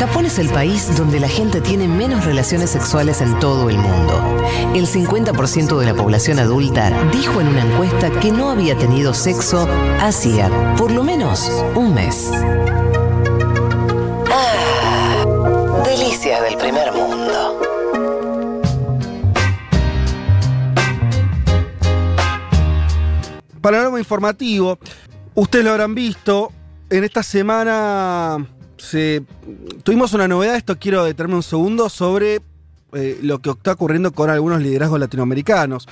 Japón es el país donde la gente tiene menos relaciones sexuales en todo el mundo. El 50% de la población adulta dijo en una encuesta que no había tenido sexo hacía por lo menos un mes. Ah, delicias del primer mundo. Panorama informativo. Ustedes lo habrán visto. En esta semana tuvimos una novedad. Esto quiero detenerme un segundo sobre eh, lo que está ocurriendo con algunos liderazgos latinoamericanos.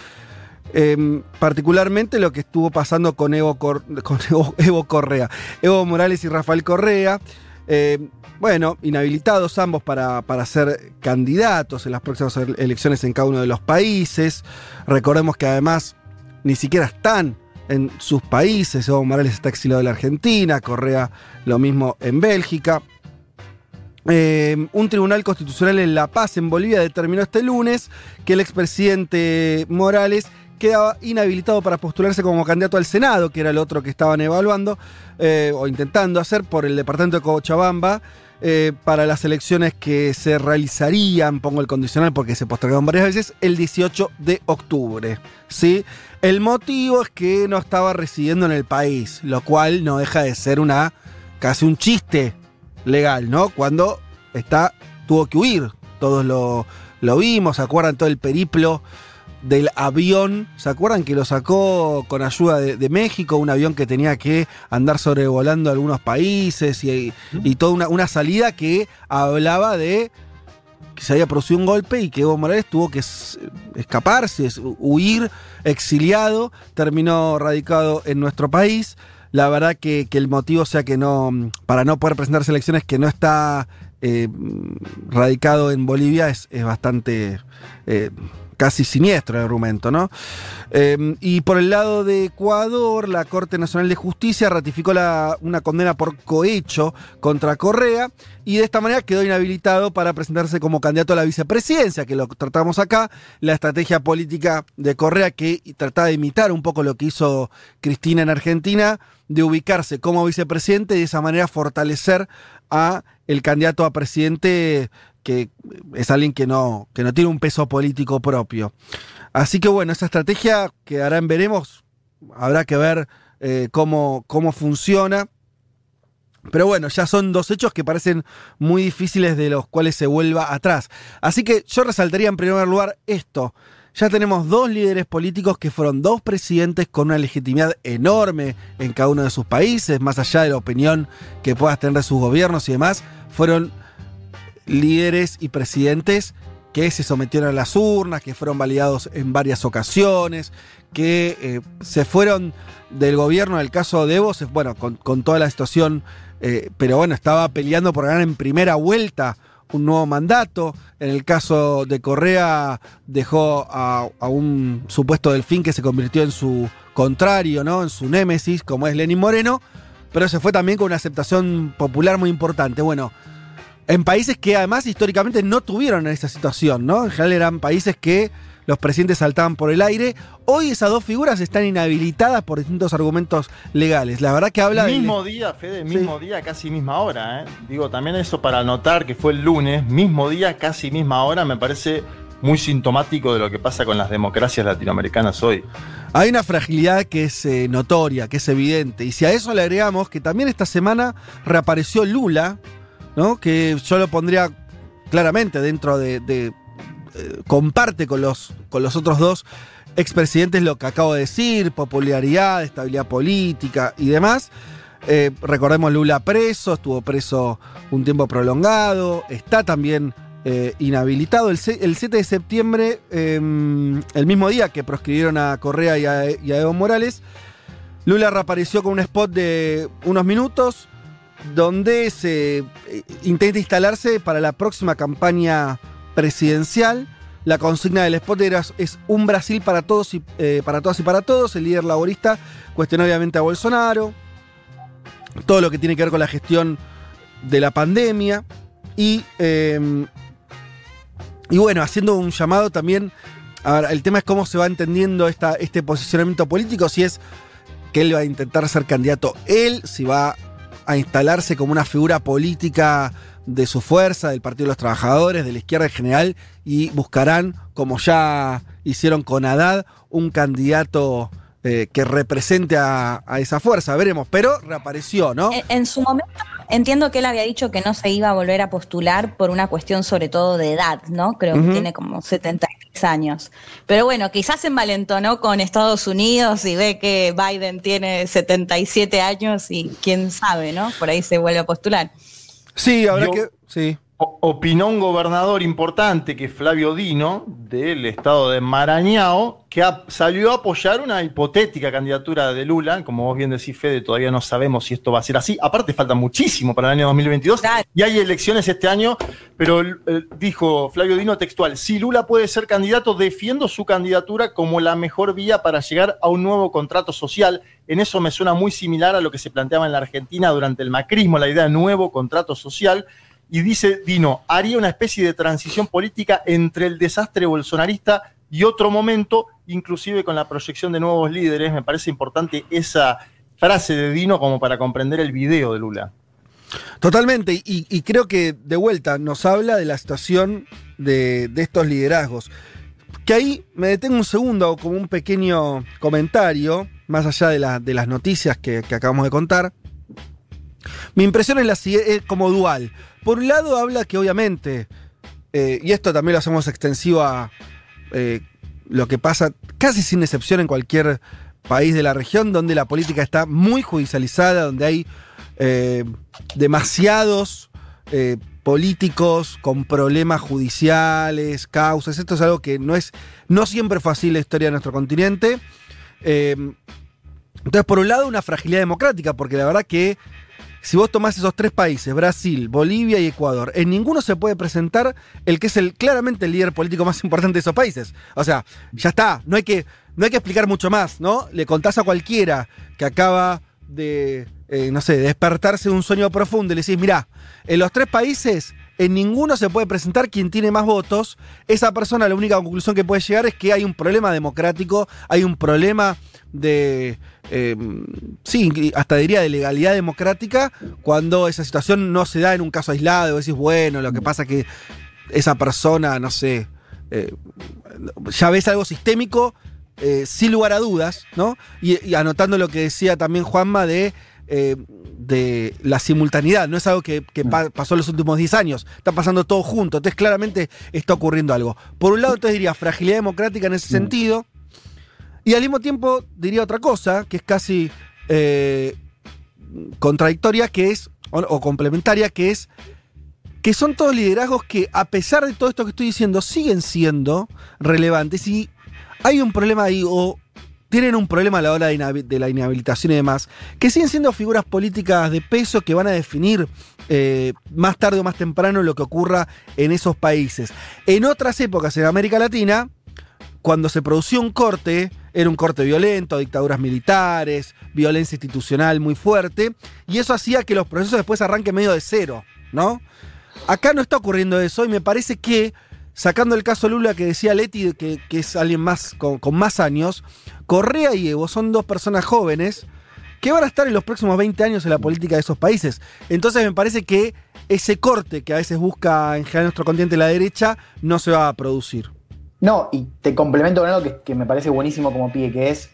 Em, particularmente lo que estuvo pasando con Evo, con Evo, Correa. Evo Morales y Rafael Correa. Em, bueno, inhabilitados ambos para, para, ser candidatos en las próximas elecciones en cada uno de los países. Recordemos que además ni siquiera están en sus países. Evo Morales está exiliado de la Argentina, Correa lo mismo en Bélgica. Eh, un tribunal constitucional en La Paz, en Bolivia, determinó este lunes que el expresidente Morales quedaba inhabilitado para postularse como candidato al Senado, que era el otro que estaban evaluando eh, o intentando hacer por el departamento de Cochabamba. Eh, para las elecciones que se realizarían, pongo el condicional porque se postergaron varias veces, el 18 de octubre. ¿sí? El motivo es que no estaba residiendo en el país, lo cual no deja de ser una casi un chiste legal, ¿no? Cuando está, tuvo que huir, todos lo, lo vimos, ¿se acuerdan todo el periplo? Del avión. ¿Se acuerdan que lo sacó con ayuda de, México? Un avión que tenía que andar sobrevolando algunos países y, toda una, salida que hablaba de que se había producido un golpe y que Evo Morales tuvo que escaparse, huir, exiliado, terminó radicado en nuestro país. La verdad que, el motivo sea que no, para no poder presentarse elecciones, que no está eh, radicado en Bolivia, es, bastante... Eh, casi siniestro el argumento, ¿no? Em, y por el lado de Ecuador, la Corte Nacional de Justicia ratificó una condena por cohecho contra Correa y de esta manera quedó inhabilitado para presentarse como candidato a la vicepresidencia, que lo tratamos acá, la estrategia política de Correa que trataba de imitar un poco lo que hizo Cristina en Argentina, de ubicarse como vicepresidente y de esa manera fortalecer a el candidato a presidente que es alguien que no, que no tiene un peso político propio. Así que bueno, esa estrategia quedará en veremos, habrá que ver eh, cómo, cómo funciona. Pero bueno, ya son dos hechos que parecen muy difíciles de los cuales se vuelva atrás. Así que yo resaltaría en primer lugar esto. Ya tenemos dos líderes políticos que fueron dos presidentes con una legitimidad enorme en cada uno de sus países, más allá de la opinión que puedas tener de sus gobiernos y demás. Fueron líderes y presidentes que se sometieron a las urnas, que fueron validados en varias ocasiones, que eh, se fueron del gobierno, en el caso de Evo, bueno, con, toda la situación, eh, pero bueno, estaba peleando por ganar en primera vuelta un nuevo mandato. En el caso de Correa, dejó a, a, un supuesto delfín que se convirtió en su contrario, ¿no? En su némesis, como es Lenín Moreno, pero se fue también con una aceptación popular muy importante. Bueno, en países que además históricamente no tuvieron esa situación, ¿no? En general eran países que los presidentes saltaban por el aire. Hoy esas dos figuras están inhabilitadas por distintos argumentos legales. La verdad que habla mismo día, Fede, mismo día, casi misma hora. ¿eh? Digo, también eso para notar que fue el lunes, mismo día, casi misma hora, me parece muy sintomático de lo que pasa con las democracias latinoamericanas hoy. Hay una fragilidad que es eh, notoria, que es evidente. Y si a eso le agregamos que también esta semana reapareció Lula, que yo lo pondría claramente dentro de. Eh, comparte con los, con los otros dos expresidentes lo que acabo de decir: popularidad, estabilidad política y demás. Eh, recordemos Lula preso, estuvo preso un tiempo prolongado, está también eh, inhabilitado. El, 7 de septiembre, em, el mismo día que proscribieron a Correa y a, y a Evo Morales, Lula reapareció con un spot de unos minutos donde se eh, intenta instalarse para la próxima campaña presidencial. La consigna del spot es un Brasil para todos y eh, para todas y para todos. El líder laborista cuestionó obviamente a Bolsonaro. Todo lo que tiene que ver con la gestión de la pandemia. Y, em, y bueno, haciendo un llamado también. el tema es cómo se va entendiendo esta, este posicionamiento político. Si es que él va a intentar ser candidato él, si va a instalarse como una figura política de su fuerza, del Partido de los Trabajadores, de la izquierda en general, y buscarán, como ya hicieron con Haddad, un candidato eh, que represente a, esa fuerza. Veremos, pero reapareció, ¿no? En, su momento entiendo que él había dicho que no se iba a volver a postular por una cuestión sobre todo de edad, ¿no? Creo que tiene como 73 años. Pero bueno, quizás se envalentonó con Estados Unidos y ve que Biden tiene 77 años y quién sabe, ¿no? Por ahí se vuelve a postular. Sí, habrá que... Sí opinó un gobernador importante que es Flavio Dino, del estado de Marañao, que salió a apoyar una hipotética candidatura de Lula. Como vos bien decís, Fede, todavía no sabemos si esto va a ser así. Aparte, falta muchísimo para el año 2022 y hay elecciones este año, pero eh, dijo Flavio Dino textual: si Lula puede ser candidato, defiendo su candidatura como la mejor vía para llegar a un nuevo contrato social. En eso me suena muy similar a lo que se planteaba en la Argentina durante el macrismo, la idea de nuevo contrato social y dice Dino, haría una especie de transición política entre el desastre bolsonarista y otro momento, inclusive con la proyección de nuevos líderes. Me parece importante esa frase de Dino como para comprender el video de Lula. Totalmente, y, creo que de vuelta nos habla de la situación de, estos liderazgos. Que ahí me detengo un segundo como un pequeño comentario, más allá de, de las noticias que, acabamos de contar. Mi impresión es, la, es como dual. Por un lado habla que obviamente, eh, y esto también lo hacemos extensivo a eh, lo que pasa casi sin excepción en cualquier país de la región, donde la política está muy judicializada, donde hay eh, demasiados políticos con problemas judiciales, causas. Esto es algo que no es no siempre fácil la historia de nuestro continente. entonces, por un lado, una fragilidad democrática, porque la verdad que si vos tomás esos tres países, Brasil, Bolivia y Ecuador, en ninguno se puede presentar el que es el, claramente el líder político más importante de esos países. O sea, ya está, no hay que, no hay que explicar mucho más, ¿no? Le contás a cualquiera que acaba de, eh, no sé, despertarse de un sueño profundo y le decís, mirá, en los tres países en ninguno se puede presentar quien tiene más votos. Esa persona la única conclusión que puede llegar es que hay un problema democrático, hay un problema de, em, sí, hasta diría de legalidad democrática, cuando esa situación no se da en un caso aislado, decís, bueno, lo que pasa es que esa persona, no sé, eh, ya ves algo sistémico, eh, sin lugar a dudas, ¿no? Y, anotando lo que decía también Juanma de, eh, de la simultaneidad, no es algo que, mm. pasó en los últimos 10 años, está pasando todo junto, entonces claramente está ocurriendo algo. Por un lado, entonces diría fragilidad democrática en ese mm. sentido, y al mismo tiempo diría otra cosa, que es casi eh, contradictoria, que es, o, complementaria, que es que son todos liderazgos que, a pesar de todo esto que estoy diciendo, siguen siendo relevantes. Y hay un problema ahí, o tienen un problema a la hora de, la inhabilitación y demás, que siguen siendo figuras políticas de peso que van a definir eh, más tarde o más temprano lo que ocurra en esos países. En otras épocas en América Latina, cuando se producía un corte, era un corte violento, dictaduras militares, violencia institucional muy fuerte, y eso hacía que los procesos después arranquen medio de cero, ¿no? Acá no está ocurriendo eso, y me parece que, sacando el caso Lula que decía Leti, que, es alguien más con, más años, Correa y Evo son dos personas jóvenes que van a estar en los próximos 20 años en la política de esos países. Entonces me parece que ese corte que a veces busca en general nuestro continente la derecha no se va a producir. No, y te complemento con algo que, me parece buenísimo como pide, que es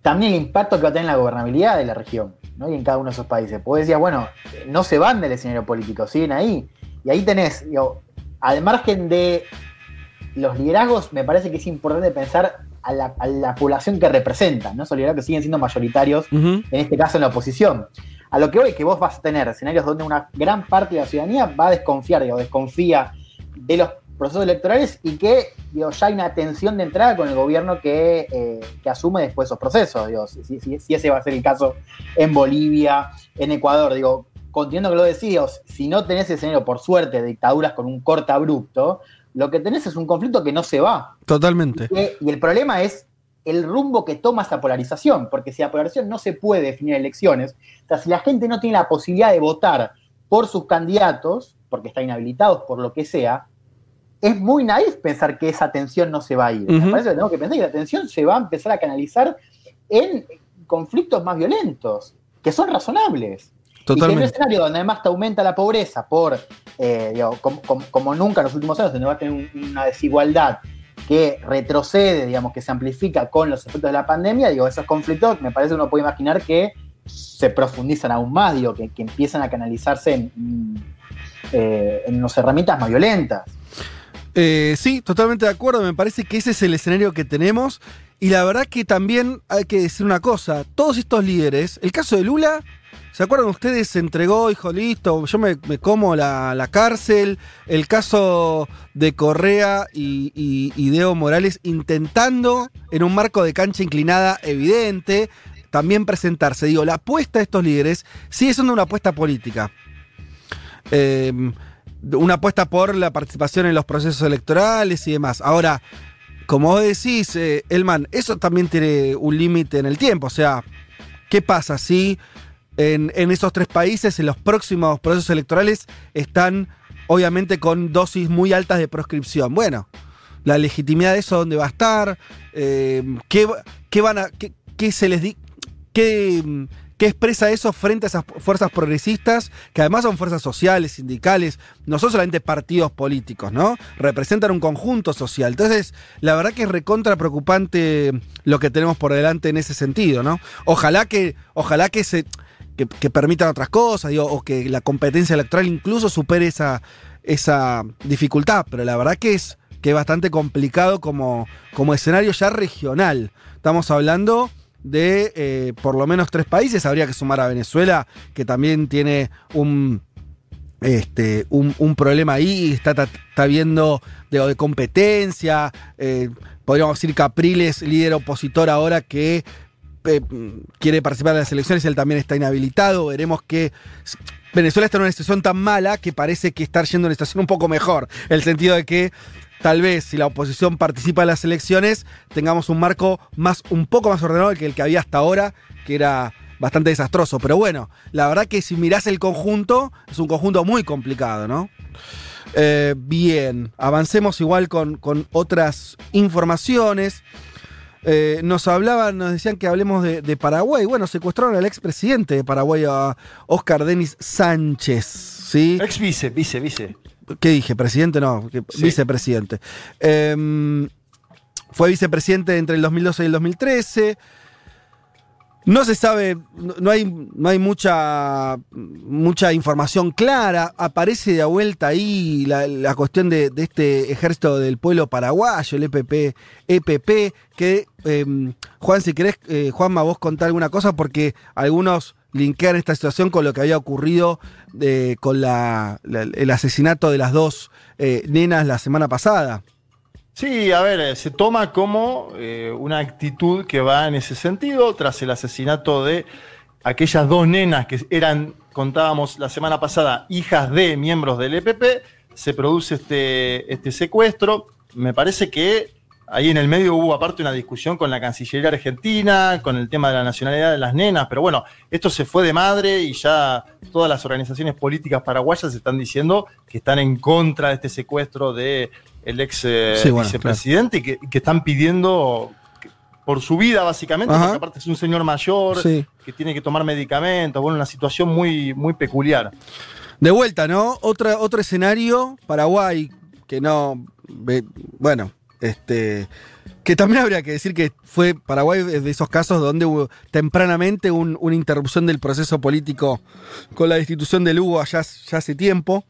también el impacto que va a tener en la gobernabilidad de la región, ¿no? Y en cada uno de esos países. Pues decías, bueno, no se van del escenario político, siguen ahí. Y ahí tenés, digo, al margen de los liderazgos, me parece que es importante pensar a la, población que representan, ¿no? Esos liderazgos que siguen siendo mayoritarios, en este caso en la oposición. A lo que hoy que vos vas a tener escenarios donde una gran parte de la ciudadanía va a desconfiar, digo, desconfía de los procesos electorales y que ya hay una tensión de entrada con el gobierno que, eh, asume después esos procesos. Digo, si, ese va a ser el caso en Bolivia, en Ecuador, digo, continuando que lo decías, si no tenés escenario, por suerte, de dictaduras con un corte abrupto, lo que tenés es un conflicto que no se va. Totalmente. Y, y el problema es el rumbo que toma esa polarización, porque si la polarización no se puede definir elecciones, o sea, si la gente no tiene la posibilidad de votar por sus candidatos, porque están inhabilitados por lo que sea, es muy naif pensar que esa tensión no se va a ir. Me parece que tenemos que pensar que la tensión se va a empezar a canalizar en conflictos más violentos, que son razonables. Totalmente. Y que en un escenario donde además te aumenta la pobreza por, eh, digo, como, como- como nunca en los últimos años, donde va a tener un- una desigualdad que retrocede, digamos, que se amplifica con los efectos de la pandemia, digo, esos conflictos, me parece que uno puede imaginar que se profundizan aún más, digo, que, que empiezan a canalizarse en, en, eh, en unas herramientas más violentas. Eh, sí, totalmente de acuerdo. Me parece que ese es el escenario que tenemos. Y la verdad que también hay que decir una cosa. Todos estos líderes, el caso de Lula, ¿se acuerdan ustedes? Se entregó, dijo, listo, yo me, como la, la cárcel. El caso de Correa y, y, y de Evo Morales intentando, en un marco de cancha inclinada evidente, también presentarse. Digo, la apuesta de estos líderes sigue siendo una apuesta política. Eh, una apuesta por la participación en los procesos electorales y demás. Ahora, como decís, eh, Elman, eso también tiene un límite en el tiempo. O sea, ¿qué pasa si en, esos tres países, en los próximos procesos electorales, están obviamente con dosis muy altas de proscripción? Bueno, la legitimidad de eso, ¿dónde va a estar? Eh, ¿qué, van a, qué se les di, qué, ¿Qué expresa eso frente a esas fuerzas progresistas, que además son fuerzas sociales, sindicales, no son solamente partidos políticos, ¿no? Representan un conjunto social. Entonces, la verdad que es recontra preocupante lo que tenemos por delante en ese sentido, ¿no? Ojalá que, ojalá que se. Que, permitan otras cosas, o que la competencia electoral incluso supere esa, esa dificultad. Pero la verdad que es, que bastante complicado como, como escenario ya regional. Estamos hablando de eh, por lo menos tres países. Habría que sumar a Venezuela, que también tiene un, este, un, un problema ahí, está, está, viendo de, de competencia. Eh, podríamos decir Capriles, líder opositor ahora que eh, quiere participar en las elecciones, él también está inhabilitado. Veremos que. Venezuela está en una situación tan mala que parece que está yendo en una situación un poco mejor. El sentido de que tal vez si la oposición participa en las elecciones, tengamos un marco más, un poco más ordenado que el que había hasta ahora, que era bastante desastroso. Pero bueno, la verdad que si mirás el conjunto, es un conjunto muy complicado, ¿no? Eh, bien, avancemos igual con, con otras informaciones. Eh, nos hablaban, nos decían que hablemos de, de, Paraguay. Bueno, secuestraron al expresidente de Paraguay, a Oscar Denis Sánchez. ¿Sí? Ex vice, vice, vice. ¿Qué dije? ¿Presidente? No, sí. vicepresidente. Eh, fue vicepresidente entre el 2012 y el 2013. No se sabe, no hay, no hay mucha, mucha información clara. Aparece de vuelta ahí la, la cuestión de, de, este ejército del pueblo paraguayo, el EPP, EPP que, eh, Juan, si querés, eh, Juanma, vos contá alguna cosa, porque algunos linkean esta situación con lo que había ocurrido eh, con el asesinato de las dos eh, nenas la semana pasada. Sí, a ver, se toma como eh, una actitud que va en ese sentido, tras el asesinato de aquellas dos nenas que eran, contábamos la semana pasada, hijas de miembros del EPP, se produce este, este secuestro. Me parece que ahí en el medio hubo aparte una discusión con la Cancillería Argentina, con el tema de la nacionalidad de las nenas, pero bueno, esto se fue de madre y ya todas las organizaciones políticas paraguayas están diciendo que están en contra de este secuestro de el ex eh, sí, bueno, vicepresidente claro. y, que, que, están pidiendo por su vida básicamente, Ajá. porque aparte es un señor mayor sí. que tiene que tomar medicamentos, bueno, una situación muy, muy peculiar. De vuelta, ¿no? Otra, otro escenario, Paraguay, que no, bueno, este, que también habría que decir que fue Paraguay de esos casos donde hubo tempranamente un, una interrupción del proceso político con la destitución del Hugo allá ya hace tiempo.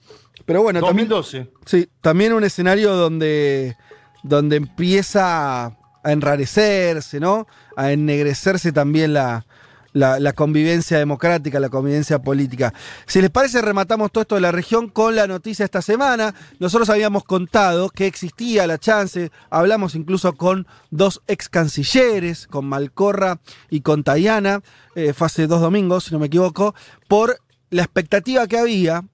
Pero bueno, 2012. También, sí, también un escenario donde, donde empieza a enrarecerse, ¿no? A ennegrecerse también la, la, convivencia democrática, la convivencia política. Si les parece, rematamos todo esto de la región con la noticia esta semana. Nosotros habíamos contado que existía la chance, hablamos incluso con dos ex cancilleres, con Malcorra y con Tayana, eh, fue hace dos domingos, si no me equivoco, por la expectativa que había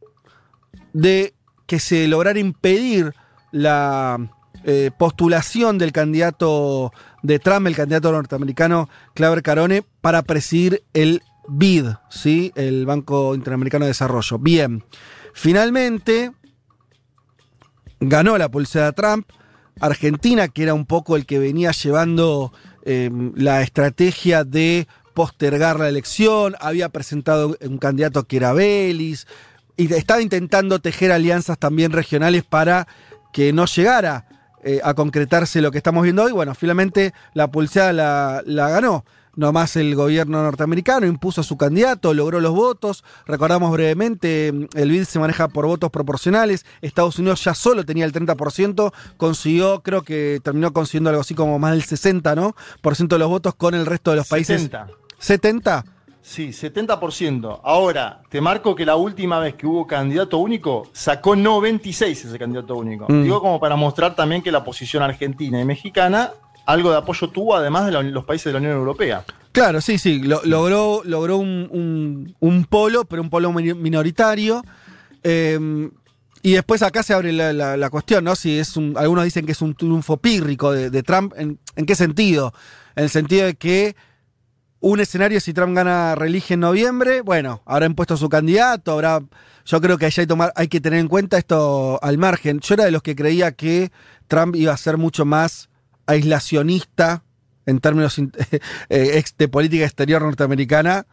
de que se lograra impedir la eh, postulación del candidato de Trump, el candidato norteamericano Claver Carone, para presidir el BID, ¿sí? el Banco Interamericano de Desarrollo. Bien, finalmente ganó la pulsera Trump. Argentina, que era un poco el que venía llevando eh, la estrategia de postergar la elección, había presentado un candidato que era Belis, y estaba intentando tejer alianzas también regionales para que no llegara eh, a concretarse lo que estamos viendo hoy. Bueno, finalmente la pulseada la, la ganó. Nomás el gobierno norteamericano impuso a su candidato, logró los votos. Recordamos brevemente, el BID se maneja por votos proporcionales. Estados Unidos ya solo tenía el 30%, consiguió, creo que terminó consiguiendo algo así como más del 60%, ¿no? Por ciento de los votos con el resto de los países. 70. ¿70? Sí, 70%. Ahora, te marco que la última vez que hubo candidato único, sacó 96 ese candidato único. Mm. Digo como para mostrar también que la posición argentina y mexicana algo de apoyo tuvo, además de la- los países de la Unión Europea. Claro, sí, sí. lo- logró logró un, un- un polo, pero un polo mi- minoritario. Eh, y después acá se abre la, la- la cuestión, ¿no? Si es un. Algunos dicen que es un triunfo pírrico de, de Trump. ¿En, en qué sentido? En el sentido de que un escenario, si Trump gana relige en noviembre, bueno, habrá impuesto su candidato, habrá. Yo creo que allá hay, que tener en cuenta esto al margen. Yo era de los que creía que Trump iba a ser mucho más aislacionista en términos in- eh, de política exterior norteamericana.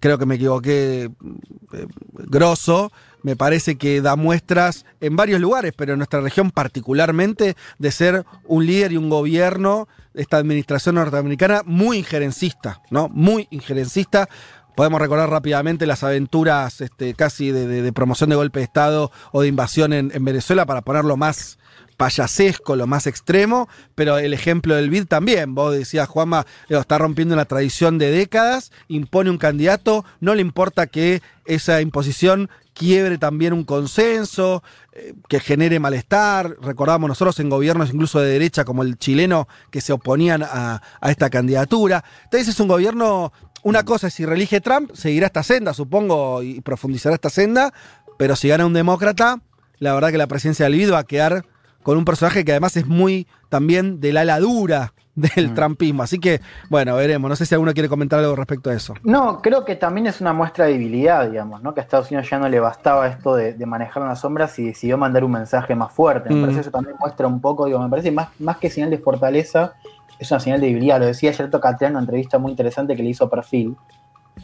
Creo que me equivoqué eh, grosso. Me parece que da muestras en varios lugares, pero en nuestra región particularmente, de ser un líder y un gobierno, esta administración norteamericana, muy injerencista, ¿no? Muy injerencista. Podemos recordar rápidamente las aventuras este, casi de, promoción de golpe de Estado o de invasión en, en Venezuela para ponerlo más payasesco, lo más extremo, pero el ejemplo del BID también. Vos decías, Juanma, está rompiendo una tradición de décadas, impone un candidato, no le importa que esa imposición quiebre también un consenso, eh, que genere malestar. Recordamos nosotros en gobiernos incluso de derecha como el chileno que se oponían a, esta candidatura. Entonces es un gobierno, una cosa es si reelige Trump, seguirá esta senda, supongo, y profundizará esta senda, pero si gana un demócrata, la verdad que la presidencia del BID va a quedar con un personaje que además es muy también del ala dura del trumpismo. Así que, bueno, veremos. No sé si alguno quiere comentar algo respecto a eso. No, creo que también es una muestra de debilidad, digamos, ¿no? Que a Estados Unidos ya no le bastaba esto de, de manejar las sombras y decidió mandar un mensaje más fuerte. Me Mm. parece que eso también muestra un poco, digo, me parece más, más que señal de fortaleza, es una señal de debilidad. Lo decía ayer Tocatea en una entrevista muy interesante que le hizo a Perfil.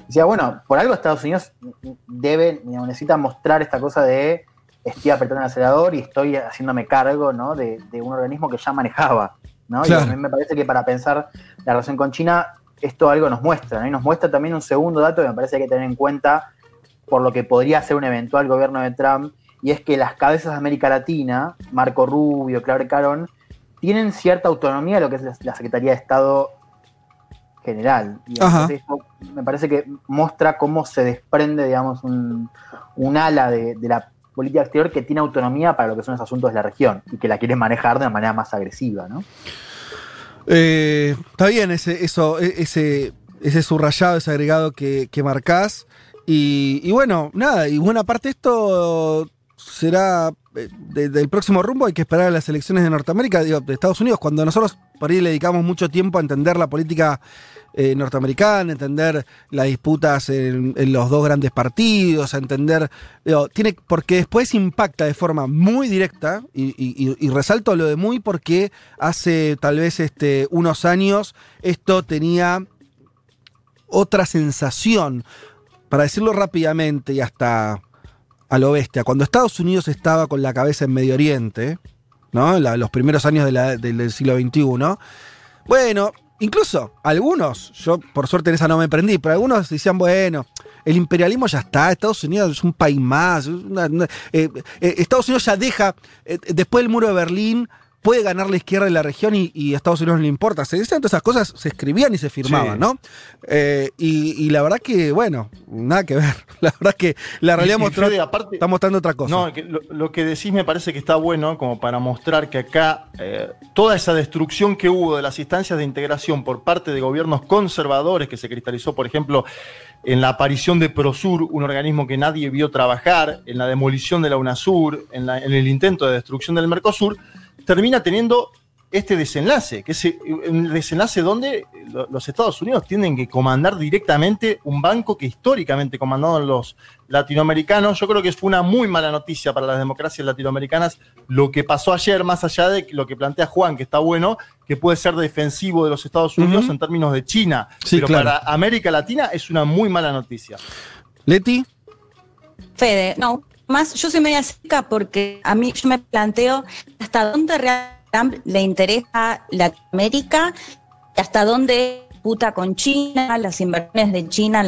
Decía, bueno, por algo Estados Unidos debe, digamos, necesita mostrar esta cosa de estoy apretando el acelerador y estoy haciéndome cargo, ¿no? De, de un organismo que ya manejaba, ¿no? Y a mí me parece que para pensar la relación con China, esto algo nos muestra, ¿no? Y nos muestra también un segundo dato que me parece que hay que tener en cuenta por lo que podría ser un eventual gobierno de Trump, y es que las cabezas de América Latina, Marco Rubio, Clark Caron, tienen cierta autonomía de lo que es la, Secretaría de Estado General. Y esto me parece que muestra cómo se desprende, digamos, un, un ala de, de la política exterior que tiene autonomía para lo que son los asuntos de la región y que la quiere manejar de una manera más agresiva, ¿no? Eh, está bien ese, eso, e- ese, ese subrayado, ese agregado que, que marcás. Y, y bueno, nada, y buena parte de esto será de- del próximo rumbo. Hay que esperar a las elecciones de Norteamérica, de Estados Unidos. Cuando nosotros por ahí le dedicamos mucho tiempo a entender la política eh, norteamericana, entender las disputas en, los dos grandes partidos, a entender. tiene, porque después impacta de forma muy directa, y- y resalto lo de muy porque hace tal vez este, unos años esto tenía otra sensación. Para decirlo rápidamente y hasta a lo bestia, cuando Estados Unidos estaba con la cabeza en Medio Oriente, ¿no? Los primeros años del- siglo XXI, bueno, incluso algunos, yo por suerte en esa no me prendí, pero algunos decían, bueno, el imperialismo ya está, Estados Unidos es un país más, eh, eh, Estados Unidos ya deja, eh, después del muro de Berlín, puede ganar la izquierda en la región y, y a Estados Unidos no le importa. Se decían todas esas cosas, se escribían y se firmaban, Sí. ¿no? Eh, y, y la verdad que, bueno, nada que ver. La verdad que la realidad Y- mostró, Fede, aparte- está mostrando otra cosa. No, lo que decís me parece que está bueno como para mostrar que acá eh, toda esa destrucción que hubo de las instancias de integración por parte de gobiernos conservadores que se cristalizó, por ejemplo, en la aparición de Prosur, un organismo que nadie vio trabajar, en la demolición de la UNASUR, en, la- en el intento de destrucción del Mercosur, termina teniendo este desenlace, que es un desenlace donde los Estados Unidos tienen que comandar directamente un banco que históricamente comandaron los latinoamericanos. Yo creo que fue una muy mala noticia para las democracias latinoamericanas lo que pasó ayer, más allá de lo que plantea Juan, que está bueno, que puede ser defensivo de los Estados Unidos en términos de China. pero para América Latina es una muy mala noticia. Leti. Fede, no, más yo soy media seca porque a mí yo me planteo hasta dónde realmente le interesa Latinoamérica y hasta dónde disputa con China, las inversiones de China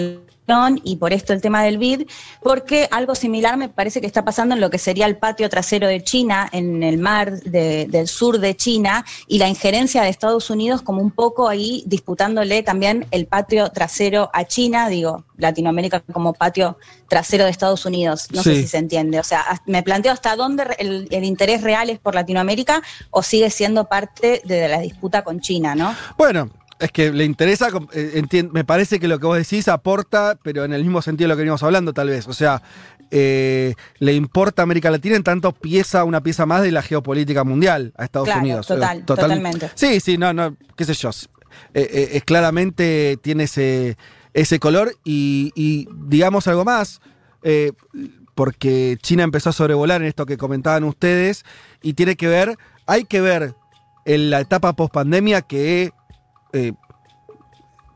y por esto el tema del BID, porque algo similar me parece que está pasando en lo que sería el patio trasero de China, en el mar del sur de China, y la injerencia de Estados Unidos como un poco ahí disputándole también el patio trasero a China, digo, Latinoamérica como patio trasero de Estados Unidos. No sé si se entiende. O sea, me planteo hasta dónde el, interés real es por Latinoamérica o sigue siendo parte de la disputa con China, ¿no? Bueno, es que le interesa, eh, me parece que lo que vos decís aporta, pero en el mismo sentido de lo que venimos hablando, tal vez. O sea, eh, le importa América Latina en tanto pieza, una pieza más de la geopolítica mundial a Estados Unidos. Total, totalmente. Sí, sí, no, no, qué sé yo. Eh, claramente tiene ese, ese color y, digamos algo más. porque China empezó a sobrevolar en esto que comentaban ustedes y tiene que ver, hay que ver en la etapa post pandemia que eh,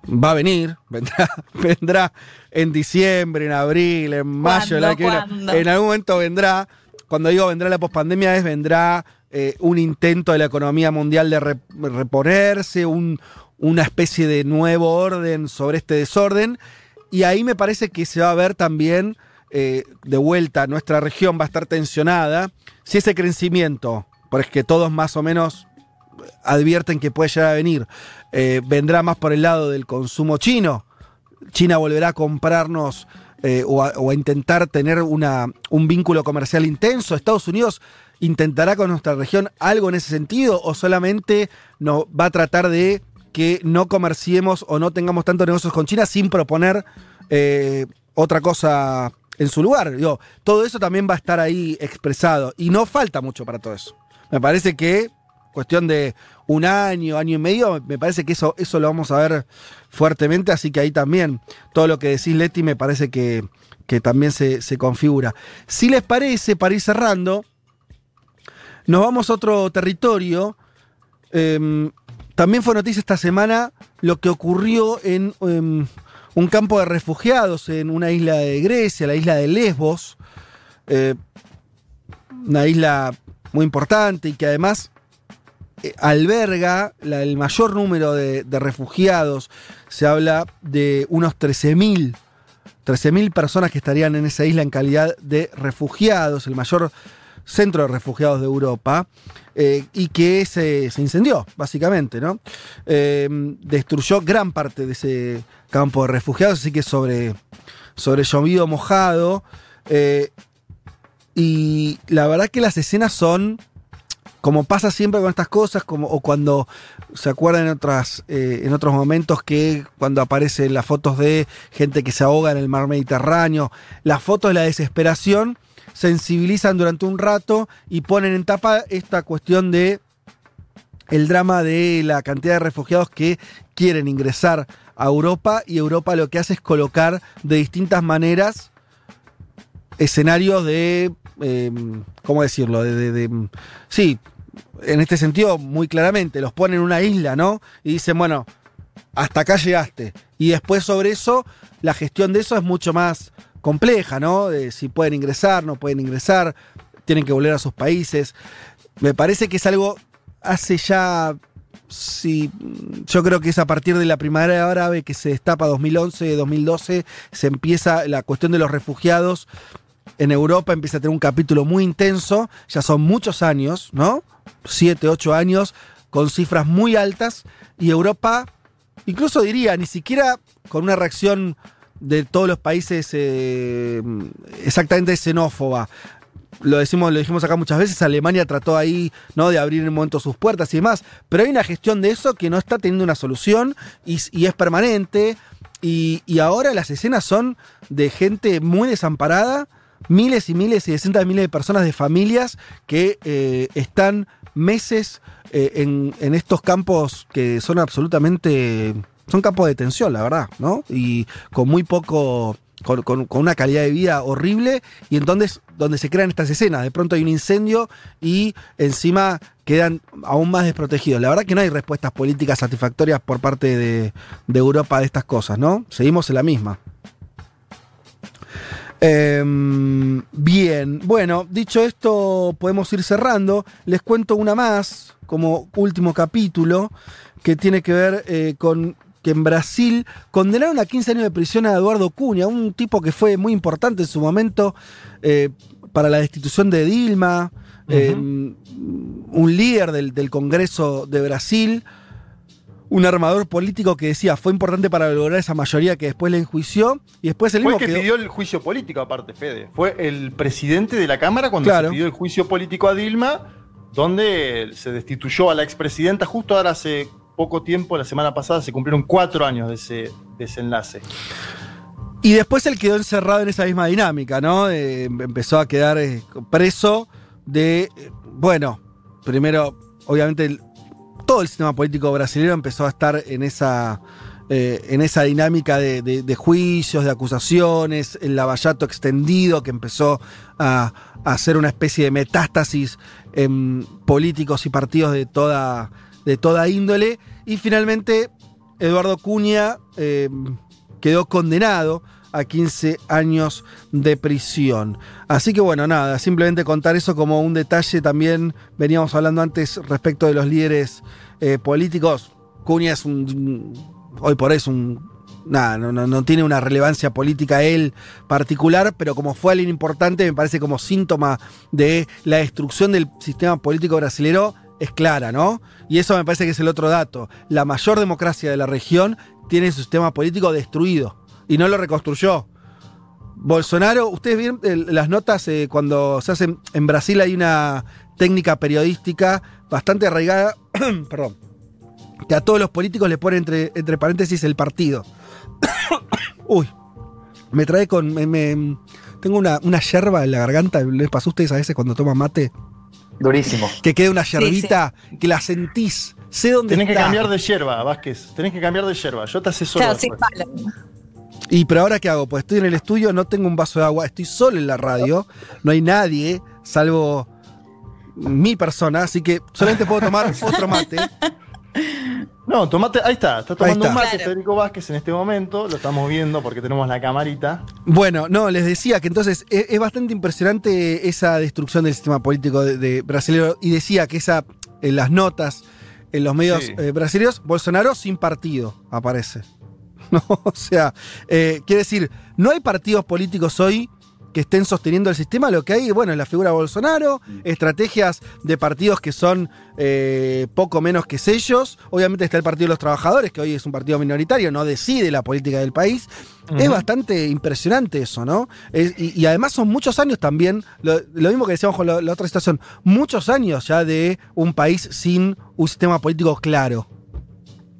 va a venir, vendrá, vendrá en diciembre, en abril, en mayo, en algún momento vendrá. Cuando digo vendrá la pospandemia es vendrá eh, un intento de la economía mundial de reponerse, una especie de nuevo orden sobre este desorden. Y ahí me parece que se va a ver también, eh, de vuelta, nuestra región va a estar tensionada. Si ese crecimiento, porque todos más o menos advierten que puede llegar a venir, eh, vendrá más por el lado del consumo chino. China volverá a comprarnos eh, o, a, intentar tener una, un vínculo comercial intenso. Estados Unidos intentará con nuestra región algo en ese sentido o solamente nos va a tratar de que no comerciemos o no tengamos tantos negocios con China sin proponer eh, otra cosa en su lugar. todo eso también va a estar ahí expresado y no falta mucho para todo eso. Me parece que cuestión de un año, año y medio, me parece que eso, eso lo vamos a ver fuertemente, así que ahí también todo lo que decís Leti me parece que, también se, configura. Si les parece, para ir cerrando, nos vamos a otro territorio. Em, también fue noticia esta semana lo que ocurrió en em, un campo de refugiados en una isla de Grecia, la isla de Lesbos. Eh, una isla muy importante y que además eh, alberga el mayor número de, refugiados. Se habla de unos 13.000 13.000 personas que estarían en esa isla en calidad de refugiados, el mayor centro de refugiados de Europa, eh, y que se, incendió, básicamente, ¿no? Eh, destruyó gran parte de ese campo de refugiados, así que sobre, sobre llovido mojado. y la verdad que las escenas son como pasa siempre con estas cosas, como, o cuando se acuerdan en, otras, eh, en otros momentos que cuando aparecen las fotos de gente que se ahoga en el mar Mediterráneo, las fotos de la desesperación sensibilizan durante un rato y ponen en tapa esta cuestión de el drama de la cantidad de refugiados que quieren ingresar a Europa y Europa lo que hace es colocar de distintas maneras escenarios de Em, ¿cómo decirlo? De, sí, en este sentido, muy claramente, los ponen en una isla, ¿no? Y dicen, bueno, hasta acá llegaste. Y después sobre eso, la gestión de eso es mucho más compleja, ¿no? De si pueden ingresar, no pueden ingresar, tienen que volver a sus países. Me parece que es algo hace ya sí, yo creo que es a partir de la primavera árabe que se destapa 2011, 2012, se empieza la cuestión de los refugiados en Europa empieza a tener un capítulo muy intenso, ya son muchos años, ¿no? Siete, ocho años, con cifras muy altas, y Europa, incluso diría, ni siquiera con una reacción de todos los países eh, exactamente xenófoba. Lo, decimos, lo dijimos acá muchas veces, Alemania trató ahí ¿no? de abrir en un momento sus puertas y demás, pero hay una gestión de eso que no está teniendo una solución y, es permanente. Y, y ahora las escenas son de gente muy desamparada, miles y miles y decenas de miles de personas, de familias que eh, están meses eh, en, estos campos que son absolutamente. son campos de detención, la verdad, ¿no? Y con muy poco. Con una calidad de vida horrible y entonces donde se crean estas escenas. De pronto hay un incendio y encima quedan aún más desprotegidos. La verdad que no hay respuestas políticas satisfactorias por parte de, de Europa de estas cosas, ¿no? Seguimos en la misma. Em, bien, bueno, dicho esto, podemos ir cerrando. Les cuento una más, como último capítulo, que tiene que ver eh, con que en Brasil condenaron a 15 años de prisión a Eduardo Cunha, un tipo que fue muy importante en su momento eh, para la destitución de Dilma, eh, un líder del, del Congreso de Brasil, un armador político que decía fue importante para lograr esa mayoría que después le enjuició y después el Fue mismo el que quedó- pidió el juicio político, aparte, Fede. Fue el presidente de la Cámara cuando Claro. se pidió el juicio político a Dilma, donde se destituyó a la expresidenta justo ahora hace poco tiempo, la semana pasada, se cumplieron cuatro años de ese desenlace. Y después él quedó encerrado en esa misma dinámica, ¿no? Eh, empezó a quedar eh, preso de, eh, bueno, primero, obviamente, el- todo el sistema político brasileño empezó a estar en esa, eh, en esa dinámica de, de- juicios, de acusaciones, el lavallato extendido que empezó a, a hacer una especie de metástasis en políticos y partidos de toda, de toda índole. Y finalmente, Eduardo Cunha eh, quedó condenado a 15 años de prisión. Así que bueno, nada, simplemente contar eso como un detalle también, veníamos hablando antes respecto de los líderes eh, políticos, Cunha es un, hoy por hoy es un, nada, no, tiene una relevancia política él particular, pero como fue alguien importante, me parece como síntoma de la destrucción del sistema político brasilero, es clara, ¿no? Y eso me parece que es el otro dato. La mayor democracia de la región tiene su sistema político destruido y no lo reconstruyó. Bolsonaro, ustedes vieron las notas eh, cuando se hacen en Brasil hay una técnica periodística bastante arraigada, perdón, que a todos los políticos le pone entre, entre paréntesis el partido. Uy, me trae con, me- me- tengo una, una yerba en la garganta, ¿les pasó a ustedes a veces cuando toman mate? Durísimo. Que queda una yerbita, que la sentís, sé dónde Tenés que cambiar de yerba, Vázquez. Tenés que cambiar de yerba. Yo te asesoro. Claro. Y pero ahora qué hago? Pues estoy en el estudio, no tengo un vaso de agua, estoy solo en la radio, no hay nadie, salvo mi persona, así que solamente puedo tomar otro mate. No, tomate, ahí está. Está tomando está. un mate Claro. Federico Vázquez en este momento. Lo estamos viendo porque tenemos la camarita. Bueno, no, les decía que entonces es, es bastante impresionante esa destrucción del sistema político de, de brasileño y decía que esa en las notas en los medios Sí. eh, brasileños Bolsonaro sin partido aparece. No, o sea, eh, quiere decir, no hay partidos políticos hoy que estén sosteniendo el sistema, lo que hay, bueno, es la figura de Bolsonaro, estrategias de partidos que son eh, poco menos que sellos. Obviamente está el Partido de los Trabajadores, que hoy es un partido minoritario, no decide la política del país. Es bastante impresionante eso, ¿no? Es- y, y además son muchos años también, lo, lo mismo que decíamos con la, la otra situación, muchos años ya de un país sin un sistema político claro.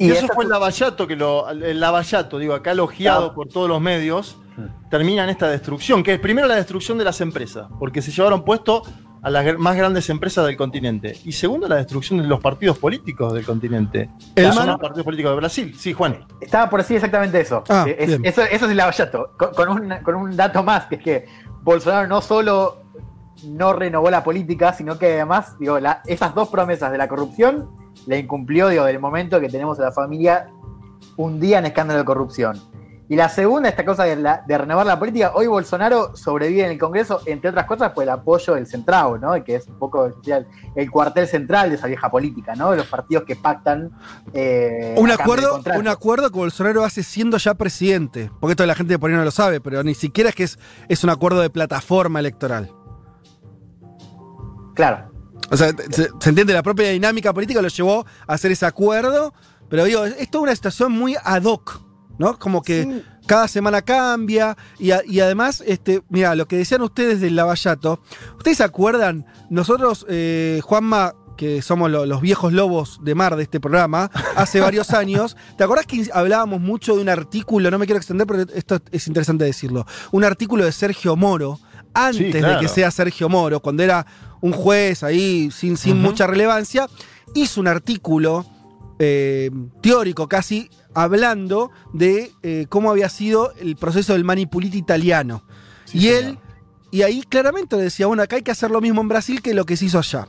Y, eso fue el lavallato, que lo, el lavallato, digo, acá elogiado Claro. por todos los medios, termina en esta destrucción, que es primero la destrucción de las empresas, porque se llevaron puesto a las más grandes empresas del continente. Y segundo, la destrucción de los partidos políticos del continente. El man- los partidos políticos de Brasil. Sí, Juan. Estaba por decir exactamente eso. Ah, Eh, es- eso, eso es el lavallato. Con, con un, con un dato más, que es que Bolsonaro no solo no renovó la política, sino que además, digo, la- esas dos promesas de la corrupción la incumplió, digo, del momento que tenemos a la familia un día en escándalo de corrupción. Y la segunda, esta cosa de, la- de renovar la política, hoy Bolsonaro sobrevive en el Congreso, entre otras cosas, por el apoyo del Centrado, ¿no? Que es un poco el, el cuartel central de esa vieja política, ¿no? De los partidos que pactan. eh, Un acuerdo, un acuerdo que Bolsonaro hace siendo ya presidente. Porque esto la gente de por ahí no lo sabe, pero ni siquiera es que es, es un acuerdo de plataforma electoral. Claro. O sea, se, se entiende, la propia dinámica política lo llevó a hacer ese acuerdo, pero digo, es, es toda una situación muy ad hoc, ¿no? Como que Sí. cada semana cambia y, a- y además, este, mira, lo que decían ustedes del lavallato, ¿ustedes se acuerdan? Nosotros, eh, Juanma, que somos lo- los viejos lobos de mar de este programa, hace varios años, ¿te acordás que hablábamos mucho de un artículo, no me quiero extender, pero esto es interesante decirlo, un artículo de Sergio Moro, antes de claro. que sea Sergio Moro, cuando era un juez ahí sin, sin mucha relevancia, hizo un artículo eh, teórico casi hablando de eh, cómo había sido el proceso del manipulito italiano. Sí, y señor. él, y ahí claramente decía, bueno, acá hay que hacer lo mismo en Brasil que lo que se hizo allá.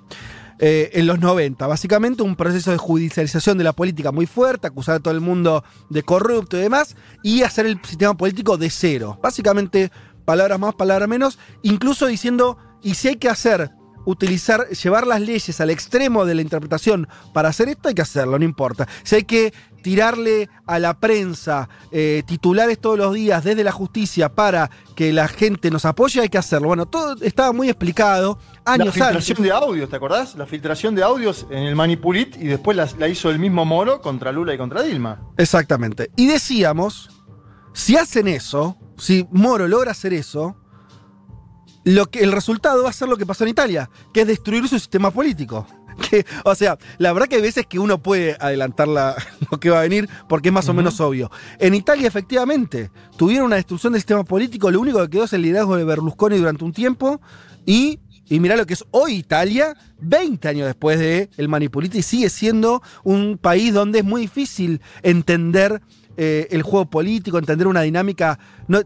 eh, en los 90. Básicamente un proceso de judicialización de la política muy fuerte, acusar a todo el mundo de corrupto y demás, y hacer el sistema político de cero. Básicamente, palabras más, palabras menos, incluso diciendo, y si hay que hacer, utilizar, llevar las leyes al extremo de la interpretación para hacer esto, hay que hacerlo, no importa. Si hay que tirarle a la prensa eh, titulares todos los días desde la justicia para que la gente nos apoye, hay que hacerlo. Bueno, todo estaba muy explicado La años antes. filtración de audios, ¿te acordás? La filtración de audios en el Manipulit y después la, la hizo el mismo Moro contra Lula y contra Dilma. Exactamente. Y decíamos, si hacen eso, si Moro logra hacer eso, lo que, el resultado va a ser lo que pasó en Italia, que es destruir su sistema político. Que, o sea, la verdad que hay veces que uno puede adelantar la- lo que va a venir porque es más o menos obvio. En Italia, efectivamente, tuvieron una destrucción del sistema político, lo único que quedó es el liderazgo de Berlusconi durante un tiempo y, y mirá lo que es hoy Italia, 20 años después de el Manipulito, y sigue siendo un país donde es muy difícil entender eh, el juego político, entender una dinámica, no-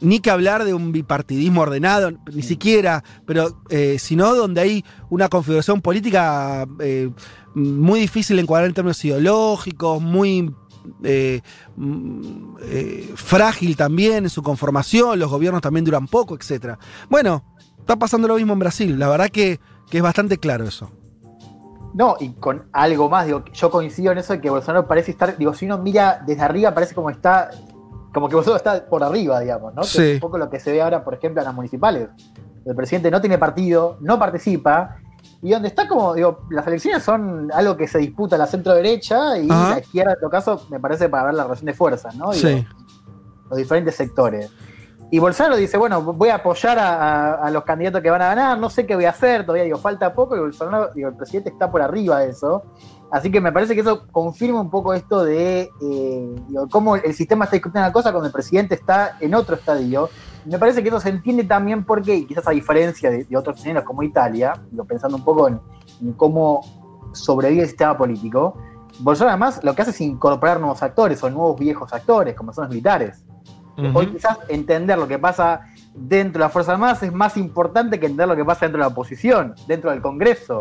ni que hablar de un bipartidismo ordenado, ni siquiera, pero eh, sino donde hay una configuración política eh, muy difícil de encuadrar en términos ideológicos, muy eh, mm, eh, frágil también en su conformación, los gobiernos también duran poco, etc. Bueno, está pasando lo mismo en Brasil, la verdad que, que es bastante claro eso. No, y con algo más, digo, yo coincido en eso de que Bolsonaro parece estar, digo, si uno mira desde arriba parece como está, como que Bolsonaro está por arriba, digamos, ¿no? Que Sí. es un poco lo que se ve ahora, por ejemplo, en las municipales. El presidente no tiene partido, no participa, y donde está como, digo, las elecciones son algo que se disputa la centro derecha y Ajá. la izquierda, en todo caso, me parece para ver la relación de fuerzas, ¿no? Digo, Sí. los diferentes sectores. Y Bolsonaro dice, bueno, voy a apoyar a, los candidatos que van a ganar, no sé qué voy a hacer, todavía digo, falta poco, y Bolsonaro, digo, el presidente está por arriba de eso. Así que me parece que eso confirma un poco esto de eh, cómo el sistema está discutiendo una cosa cuando el presidente está en otro estadio. Me parece que eso se entiende también porque, y quizás a diferencia de, de otros escenarios como Italia, digo, pensando un poco en, en cómo sobrevive el sistema político, Bolsonaro además lo que hace es incorporar nuevos actores o nuevos viejos actores, como son los militares. Hoy quizás entender lo que pasa dentro de las Fuerzas Armadas es más importante que entender lo que pasa dentro de la oposición, dentro del Congreso.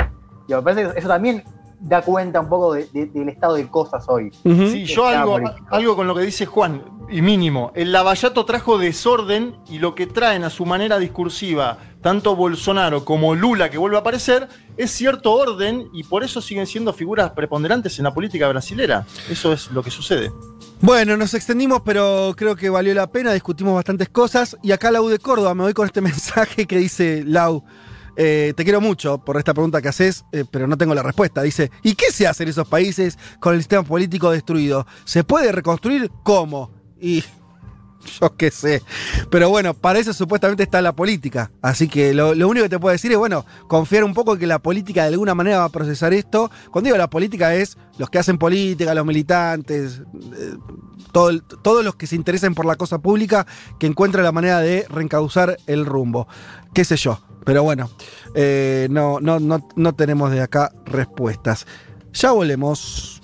Y me parece que eso también da cuenta un poco de- de- del estado de cosas hoy. Sí, yo algo, político. algo con lo que dice Juan, y mínimo. El Lavallato trajo desorden y lo que traen a su manera discursiva, tanto Bolsonaro como Lula, que vuelve a aparecer, es cierto orden y por eso siguen siendo figuras preponderantes en la política brasilera. Eso es lo que sucede. Bueno, nos extendimos, pero creo que valió la pena, discutimos bastantes cosas. Y acá Lau de Córdoba, me voy con este mensaje que dice, Lau, eh, te quiero mucho por esta pregunta que haces, eh, pero no tengo la respuesta. Dice, ¿y qué se hace en esos países con el sistema político destruido? ¿Se puede reconstruir? ¿Cómo? Y yo qué sé. Pero bueno, para eso supuestamente está la política. Así que lo, único que te puedo decir es, bueno, confiar un poco en que la política de alguna manera va a procesar esto. Cuando digo la política es los que hacen política, los militantes, eh, todo todos los que se interesen por la cosa pública, que encuentren la manera de reencauzar el rumbo. Qué sé yo. Pero bueno, eh, no, no, no, no tenemos de acá respuestas. Ya volvemos.